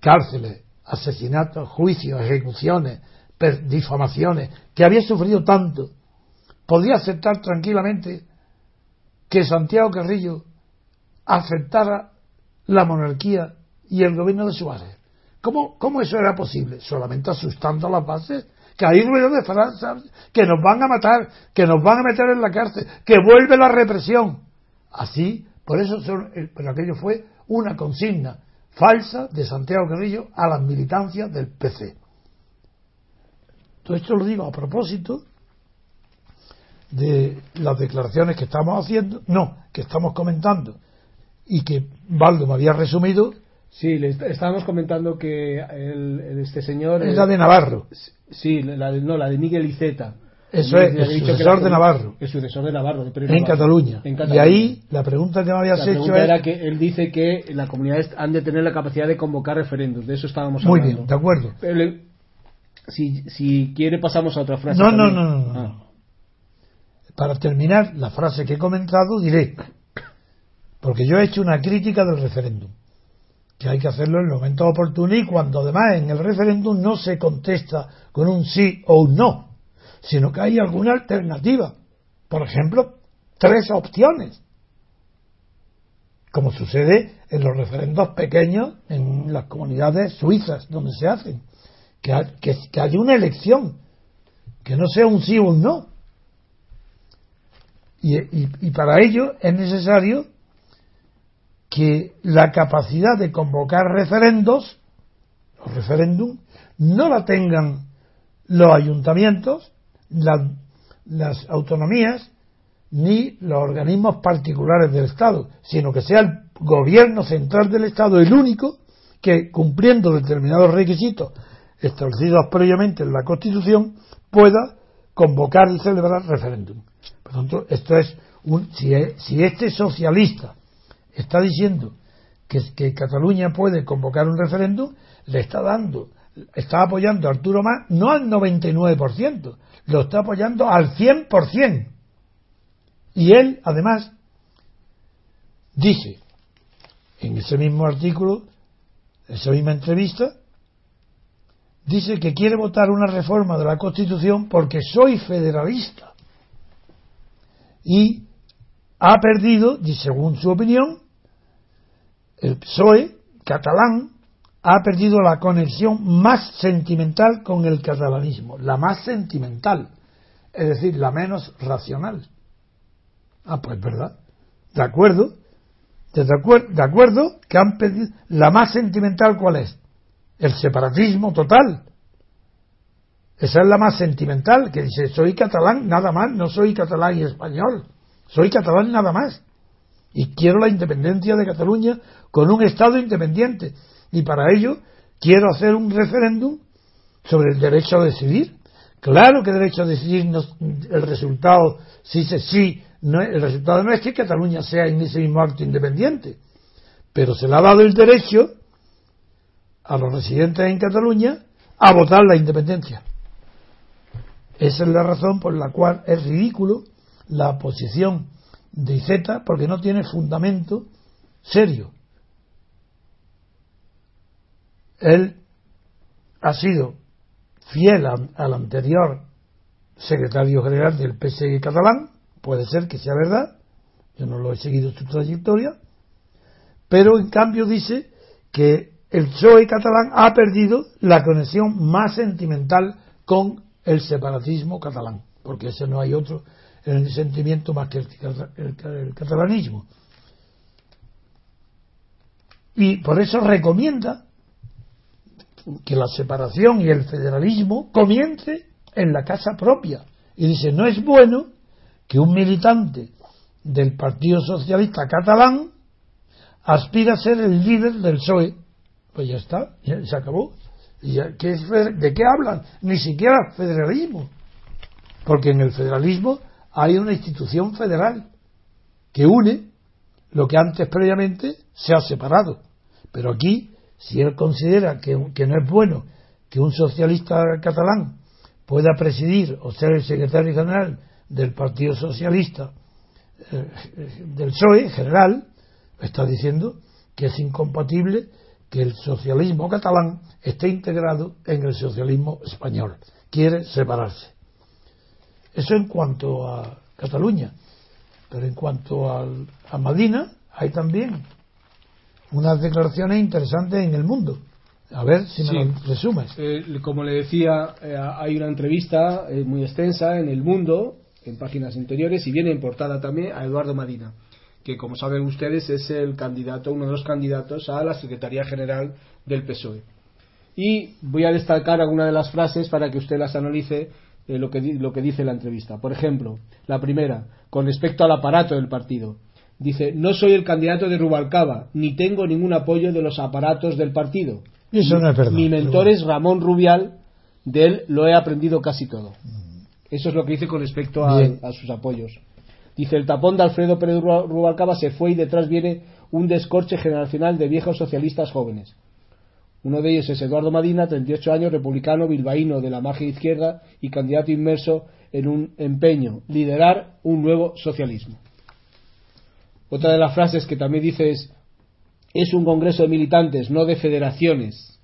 Cárceles, asesinatos, juicios, ejecuciones, difamaciones, que había sufrido tanto, podía aceptar tranquilamente que Santiago Carrillo aceptara la monarquía y el gobierno de Suárez. ¿Cómo, cómo eso era posible? Solamente asustando a las bases que hay ruido de Francia, que nos van a matar, que nos van a meter en la cárcel, que vuelve la represión. Así, por eso, son, pero aquello fue una consigna falsa de Santiago Carrillo a las militancias del PC. Todo esto lo digo a propósito de las declaraciones que estamos haciendo, no, que estamos comentando y que Baldo me había resumido Sí, le estábamos comentando que el, este señor. Es la de Navarro. Sí, la de, no, la de Miguel Iceta. Eso es, el sucesor de Navarro. El sucesor de Navarro. en, Cataluña. Y ahí la pregunta que me habías hecho era que él dice que las comunidades han de tener la capacidad de convocar referendos. De eso estábamos hablando. Muy bien, de acuerdo. si, si quiere pasamos a otra frase. No, no, no, no. Ah. Para terminar la frase que he comentado diré, porque yo he hecho una crítica del referéndum que hay que hacerlo en el momento oportuno y cuando además en el referéndum no se contesta con un sí o un no, sino que hay alguna alternativa. Por ejemplo, tres opciones, como sucede en los referendos pequeños en las comunidades suizas donde se hacen, que, que, haya una elección, que no sea un sí o un no. Y para ello es necesario que la capacidad de convocar referendos, los referéndum, no la tengan los ayuntamientos, las autonomías, ni los organismos particulares del Estado, sino que sea el gobierno central del Estado el único que, cumpliendo determinados requisitos establecidos previamente en la Constitución, pueda convocar y celebrar referéndum. Por lo tanto, esto es un, si, si este socialista está diciendo que, Cataluña puede convocar un referéndum, le está dando, está apoyando a Arturo Más no al 99%, lo está apoyando al 100%. Y él, además, dice en ese mismo artículo, en esa misma entrevista, dice que quiere votar una reforma de la Constitución porque soy federalista. Y ha perdido, según su opinión, el PSOE catalán ha perdido la conexión más sentimental con el catalanismo, la más sentimental, es decir, la menos racional. Ah, pues verdad. De acuerdo. De, acuerdo, de acuerdo que han perdido la más sentimental cuál es? El separatismo total. Esa es la más sentimental, que dice, soy catalán nada más, no soy catalán y español, soy catalán nada más. Y quiero la independencia de Cataluña con un Estado independiente. Y para ello quiero hacer un referéndum sobre el derecho a decidir. Claro que el derecho a decidir el resultado, si dice sí, no, el resultado no es que Cataluña sea en ese mismo acto independiente, pero se le ha dado el derecho a los residentes en Cataluña a votar la independencia. Esa es la razón por la cual es ridículo la posición de IZ porque no tiene fundamento serio. Él ha sido fiel al anterior secretario general del PSI catalán, puede ser que sea verdad, yo no lo he seguido su trayectoria, pero en cambio dice que el PSOE catalán ha perdido la conexión más sentimental con el separatismo catalán, porque ese no hay otro en el sentimiento más que el, catalanismo. Y por eso recomienda que la separación y el federalismo comience en la casa propia. Y dice, no es bueno que un militante del Partido Socialista catalán aspira a ser el líder del PSOE. Pues ya está, ya se acabó. ¿Y ¿De qué hablan? Ni siquiera federalismo. Porque en el federalismo hay una institución federal que une lo que antes previamente se ha separado. Pero aquí, si él considera que, que no es bueno que un socialista catalán pueda presidir o ser el secretario general del Partido Socialista eh, del PSOE general, está diciendo que es incompatible que el socialismo catalán esté integrado en el socialismo español. Quiere separarse. Eso en cuanto a Cataluña. Pero en cuanto a Madina, hay también unas declaraciones interesantes en el mundo. A ver si me lo resumes. Eh, como le decía, eh, hay una entrevista muy extensa en El Mundo en páginas interiores y viene importada también a Eduardo Madina, que como saben ustedes es el candidato, uno de los candidatos a la Secretaría General del PSOE. Y voy a destacar algunas de las frases para que usted las analice eh, lo, que, lo que dice la entrevista. Por ejemplo, la primera, con respecto al aparato del partido. Dice, no soy el candidato de Rubalcaba, ni tengo ningún apoyo de los aparatos del partido. Eso no es verdad. Mi mentor es Ramón Rubial, de él lo he aprendido casi todo. Eso es lo que dice con respecto a, sus apoyos. Dice, el tapón de Alfredo Pérez Rubalcaba se fue y detrás viene un descorche generacional de viejos socialistas jóvenes. Uno de ellos es Eduardo Madina, 38 años, republicano, bilbaíno de la margen izquierda y candidato inmerso en un empeño, liderar un nuevo socialismo. Otra de las frases que también dice es, es un congreso de militantes, no de federaciones.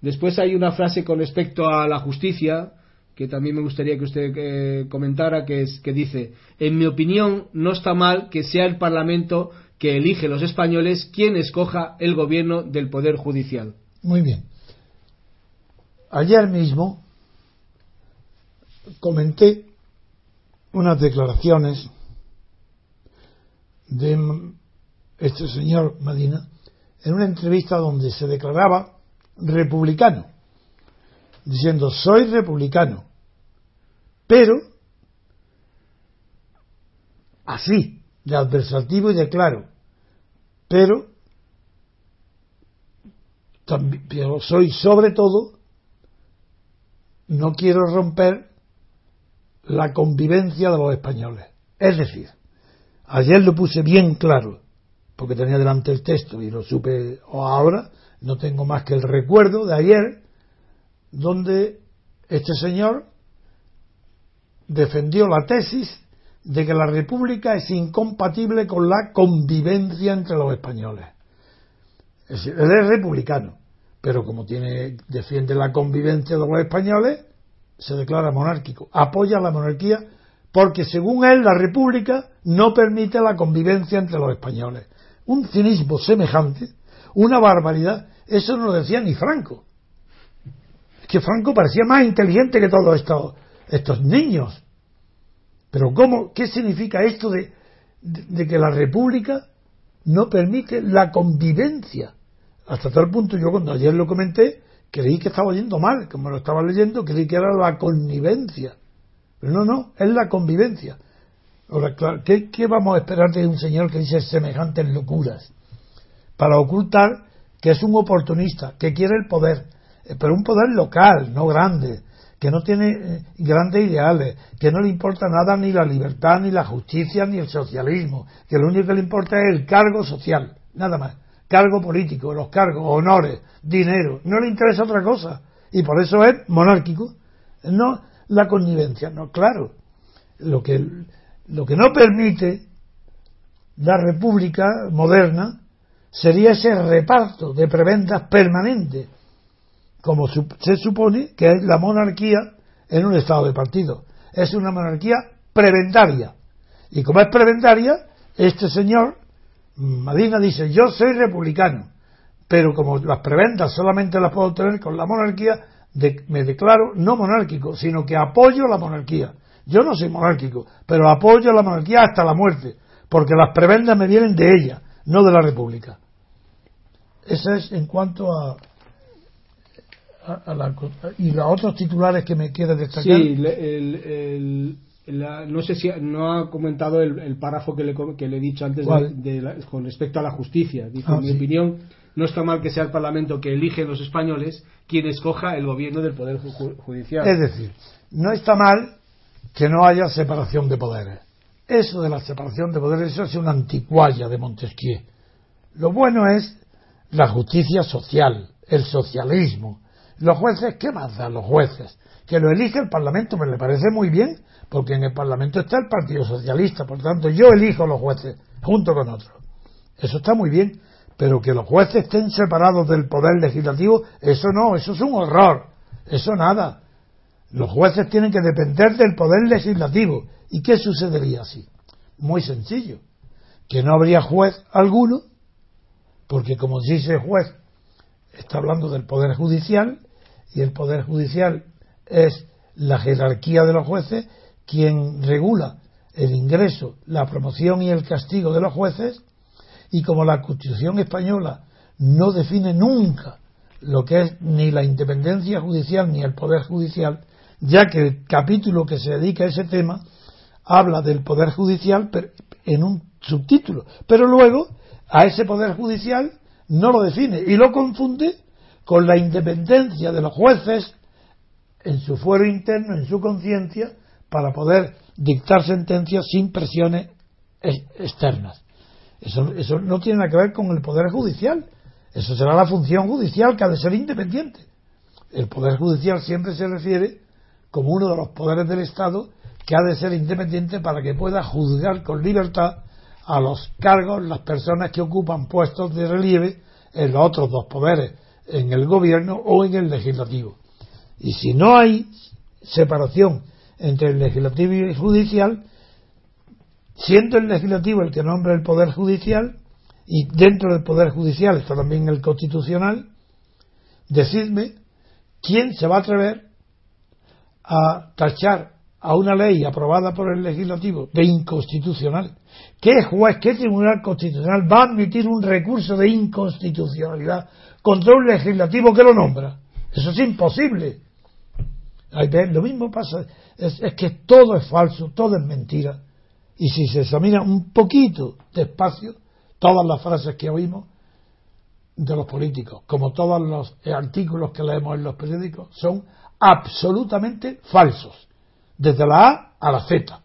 Después hay una frase con respecto a la justicia, que también me gustaría que usted eh, comentara, que, es, que dice, en mi opinión no está mal que sea el Parlamento que elige los españoles quien escoja el gobierno del Poder Judicial. Muy bien. Ayer mismo comenté unas declaraciones de este señor Madina en una entrevista donde se declaraba republicano diciendo soy republicano, pero así, de adversativo y de claro, pero, también, soy sobre todo, no quiero romper la convivencia de los españoles. Es decir, ayer lo puse bien claro, porque tenía delante el texto y lo supe ahora, no tengo más que el recuerdo de ayer, donde este señor defendió la tesis de que la república es incompatible con la convivencia entre los españoles. Él es republicano, pero como tiene, defiende la convivencia de los españoles, se declara monárquico, apoya la monarquía porque según él la república no permite la convivencia entre los españoles. Un cinismo semejante, una barbaridad, eso no lo decía ni Franco que Franco parecía más inteligente que todos estos, estos niños. Pero ¿cómo, ¿qué significa esto de, que la República no permite la convivencia? Hasta tal punto yo cuando ayer lo comenté creí que estaba oyendo mal, como lo estaba leyendo, creí que era la connivencia. Pero no, no, es la convivencia. Ahora, ¿qué, ¿qué, vamos a esperar de un señor que dice semejantes locuras? Para ocultar que es un oportunista, que quiere el poder, pero un poder local, no grande, que no tiene eh, grandes ideales, que no le importa nada ni la libertad, ni la justicia, ni el socialismo, que lo único que le importa es el cargo social, nada más, cargo político, los cargos, honores, dinero, no le interesa otra cosa, y por eso es monárquico, no la connivencia, no, claro, lo que, lo que no permite la república moderna sería ese reparto de prebendas permanentes como se supone que es la monarquía en un estado de partido. Es una monarquía prebentaria. Y como es prebentaria, este señor Madina dice, yo soy republicano, pero como las prebendas solamente las puedo obtener con la monarquía, me declaro no monárquico, sino que apoyo la monarquía. Yo no soy monárquico, pero apoyo la monarquía hasta la muerte, porque las prebendas me vienen de ella, no de la república. Eso es en cuanto a, y los otros titulares que me quieres destacar. Sí, el, no sé si no ha comentado el, párrafo que le, que le, he dicho antes con respecto a la justicia. Dice, ah, en mi opinión, no está mal que sea el Parlamento que elige los españoles quien escoja el gobierno del Poder Judicial. Es decir, no está mal que no haya separación de poderes. Eso de la separación de poderes, eso es una anticualla de Montesquieu. Lo bueno es la justicia social, el socialismo. Los jueces, ¿qué más dan los jueces? Que lo elige el Parlamento, me le parece muy bien, porque en el Parlamento está el Partido Socialista, por tanto yo elijo los jueces junto con otros. Eso está muy bien, pero que los jueces estén separados del poder legislativo, eso no, eso es un horror, eso nada. Los jueces tienen que depender del poder legislativo. ¿Y qué sucedería así? Muy sencillo, que no habría juez alguno, porque como dice juez, está hablando del poder judicial, y el poder judicial es la jerarquía de los jueces quien regula el ingreso, la promoción y el castigo de los jueces, y como la Constitución española no define nunca lo que es ni la independencia judicial ni el poder judicial, ya que el capítulo que se dedica a ese tema habla del poder judicial en un subtítulo, pero luego a ese poder judicial no lo define y lo confunde con la independencia de los jueces en su fuero interno, en su conciencia, para poder dictar sentencias sin presiones externas. Eso, no tiene nada que ver con el Poder Judicial. Eso será la función judicial que ha de ser independiente. El Poder Judicial siempre se refiere como uno de los poderes del Estado que ha de ser independiente para que pueda juzgar con libertad a los cargos, las personas que ocupan puestos de relieve en los otros dos poderes, en el gobierno o en el legislativo. Y si no hay separación entre el legislativo y el judicial, siendo el legislativo el que nombra el poder judicial, y dentro del poder judicial está también el constitucional, decidme quién se va a atrever a tachar a una ley aprobada por el legislativo de inconstitucional. ¿Qué juez, qué tribunal constitucional va a admitir un recurso de inconstitucionalidad contra un legislativo que lo nombra? Eso es imposible. Lo mismo pasa, es, que todo es falso, todo es mentira. Y si se examina un poquito despacio, todas las frases que oímos de los políticos, como todos los artículos que leemos en los periódicos, son absolutamente falsos, desde la A a la Z,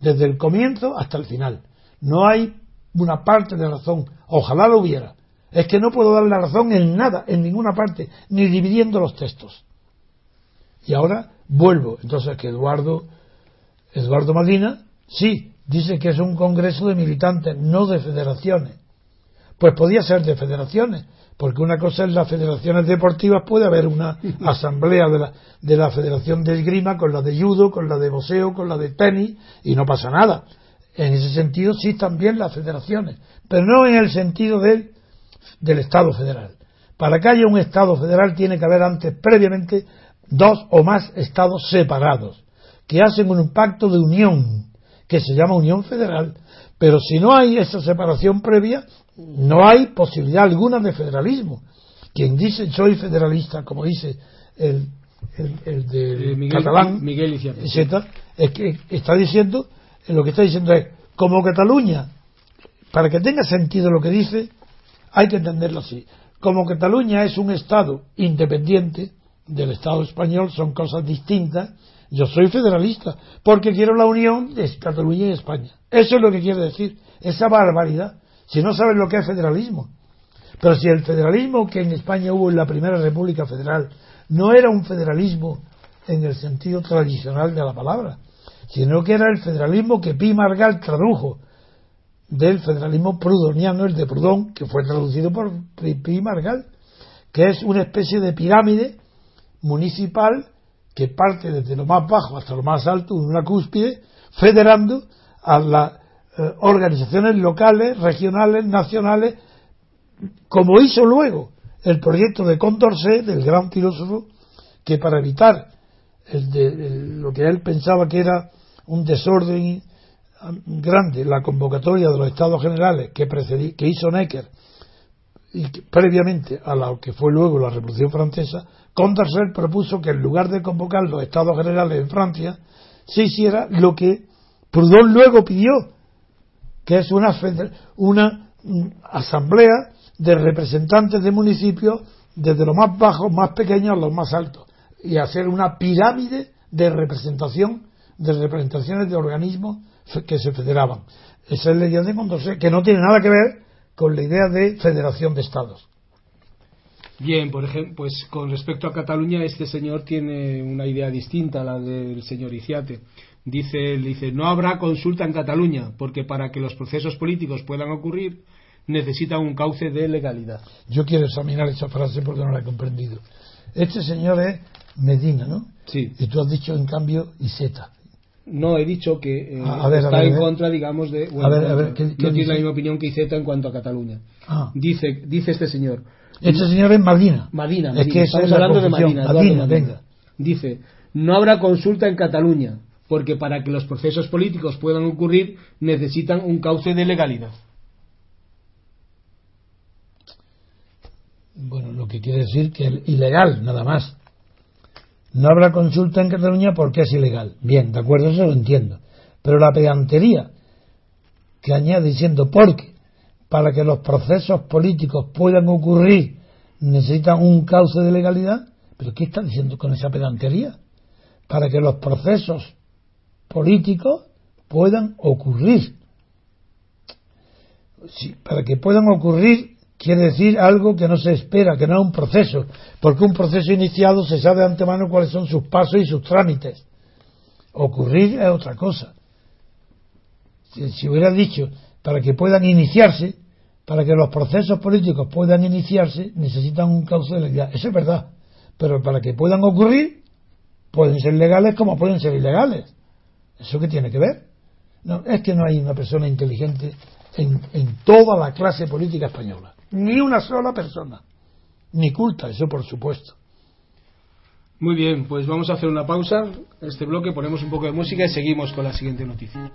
desde el comienzo hasta el final. No hay una parte de razón, ojalá lo hubiera. Es que no puedo dar la razón en nada, en ninguna parte, ni dividiendo los textos. Y ahora vuelvo. Entonces, que Eduardo, Eduardo Madina, sí, dice que es un congreso de militantes, no de federaciones. Pues podía ser de federaciones, porque una cosa es las federaciones deportivas, puede haber una asamblea de la, de la Federación de Esgrima con la de judo, con la de boxeo, con la de tenis, y no pasa nada. En ese sentido sí también las federaciones, pero no en el sentido del, del Estado federal. Para que haya un Estado federal tiene que haber antes, previamente, dos o más estados separados, que hacen un pacto de unión, que se llama Unión Federal. Pero si no hay esa separación previa, no hay posibilidad alguna de federalismo. Quien dice soy federalista, como dice el, el, de eh, catalán, Miguel es que está diciendo, lo que está diciendo es, como Cataluña, para que tenga sentido lo que dice, hay que entenderlo así. Como Cataluña es un Estado independiente, del Estado español son cosas distintas. Yo soy federalista porque quiero la unión de Cataluña y España. Eso es lo que quiere decir, esa barbaridad. Si no sabes lo que es federalismo. Pero si el federalismo que en España hubo en la primera República Federal no era un federalismo en el sentido tradicional de la palabra, sino que era el federalismo que Pi Margal tradujo del federalismo prudoniano, el de Proudhon, que fue traducido por Pi Margal, que es una especie de pirámide municipal que parte desde lo más bajo hasta lo más alto, una cúspide, federando a la, eh, organizaciones locales, regionales, nacionales, como hizo luego el proyecto de Condorcet, del gran filósofo, que para evitar lo que él pensaba que era un desorden grande, la convocatoria de los estados generales que, que hizo Necker y previamente a lo que fue luego la Revolución Francesa, Condorcet propuso que en lugar de convocar los estados generales en Francia, se hiciera lo que Proudhon luego pidió, que es una, una mm, asamblea de representantes de municipios desde los más bajos, más pequeños a los más altos, y hacer una pirámide de representación, de representaciones de organismos que se federaban. Esa es la idea de Condorcet, que no tiene nada que ver con la idea de federación de estados. Bien, por ejemplo, pues con respecto a Cataluña, este señor tiene una idea distinta a la del señor Iciate. Dice, dice, no habrá consulta en Cataluña, porque para que los procesos políticos puedan ocurrir, necesitan un cauce de legalidad. Yo quiero examinar esa frase porque no la he comprendido. Este señor es Medina, ¿no? Sí. Y tú has dicho, en cambio, Iseta. No, he dicho que eh, está en contra, digamos, de. a ver, a ver, ¿qué, no tiene la misma opinión que Iseta en cuanto a Cataluña. Ah. Dice, dice este señor. Este señor es Madina. Madina, Es que estamos hablando de Madina. venga. Dice, no habrá consulta en Cataluña, porque para que los procesos políticos puedan ocurrir necesitan un cauce de legalidad. Bueno, lo que quiere decir que es ilegal, nada más. No habrá consulta en Cataluña porque es ilegal. Bien, de acuerdo, eso lo entiendo. Pero la pedantería que añade diciendo porque para que los procesos políticos puedan ocurrir necesitan un cauce de legalidad. ¿Pero qué está diciendo con esa pedantería? Para que los procesos políticos puedan ocurrir. Sí, para que puedan ocurrir quiere decir algo que no se espera, que no es un proceso, porque un proceso iniciado se sabe de antemano cuáles son sus pasos y sus trámites. Ocurrir es otra cosa. Si, hubiera dicho, para que puedan iniciarse, para que los procesos políticos puedan iniciarse, necesitan un cauce de legalidad. Eso es verdad. Pero para que puedan ocurrir, pueden ser legales como pueden ser ilegales. ¿Eso qué tiene que ver? No, es que no hay una persona inteligente en toda la clase política española. Ni una sola persona. Ni culta, eso por supuesto. Muy bien, pues vamos a hacer una pausa. Este bloque ponemos un poco de música y seguimos con la siguiente noticia.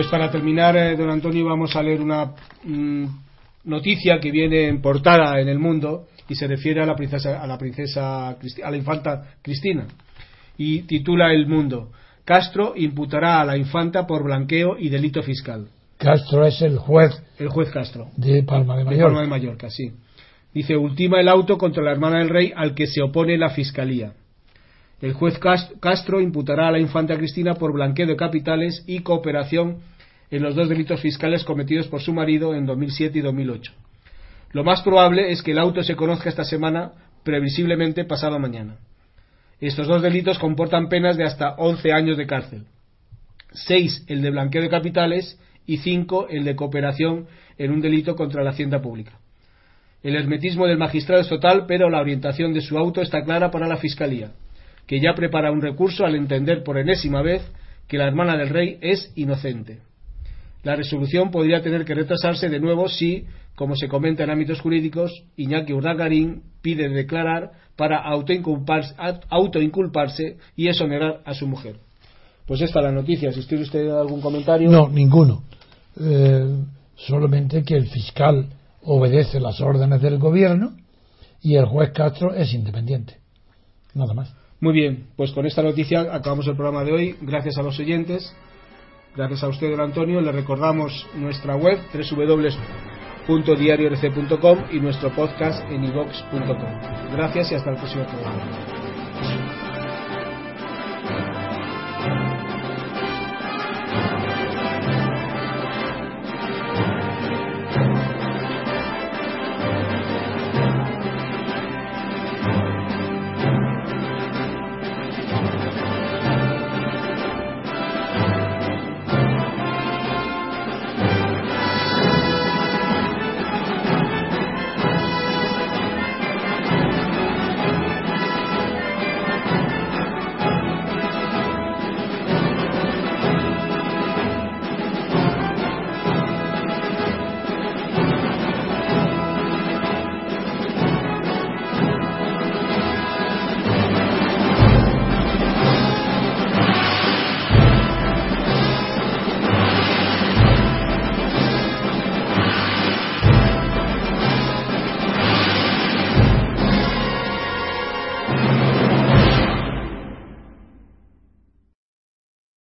Pues para terminar, eh, don Antonio, vamos a leer una mm, noticia que viene en portada en el mundo y se refiere a la princesa, a la princesa, a la infanta Cristina y titula El Mundo. Castro imputará a la infanta por blanqueo y delito fiscal. Castro es el juez. El juez Castro. De Palma de Mallorca. De Palma de Mallorca, sí. Dice, ultima el auto contra la hermana del rey al que se opone la fiscalía. El juez Castro imputará a la infanta Cristina por blanqueo de capitales y cooperación en los dos delitos fiscales cometidos por su marido en 2007 y 2008. Lo más probable es que el auto se conozca esta semana, previsiblemente pasado mañana. Estos dos delitos comportan penas de hasta 11 años de cárcel. 6 el de blanqueo de capitales y 5 el de cooperación en un delito contra la hacienda pública. El hermetismo del magistrado es total, pero la orientación de su auto está clara para la Fiscalía que ya prepara un recurso al entender por enésima vez que la hermana del rey es inocente. La resolución podría tener que retrasarse de nuevo si, como se comenta en ámbitos jurídicos, Iñaki Urdangarín pide declarar para autoinculparse, y exonerar a su mujer. Pues esta es la noticia. Si tiene usted algún comentario. No, ninguno. Eh, solamente que el fiscal obedece las órdenes del gobierno y el juez Castro es independiente. Nada más. Muy bien, pues con esta noticia acabamos el programa de hoy. Gracias a los oyentes, gracias a usted, don Antonio. Le recordamos nuestra web www.diariorc.com y nuestro podcast en ivox.com. Gracias y hasta el próximo programa.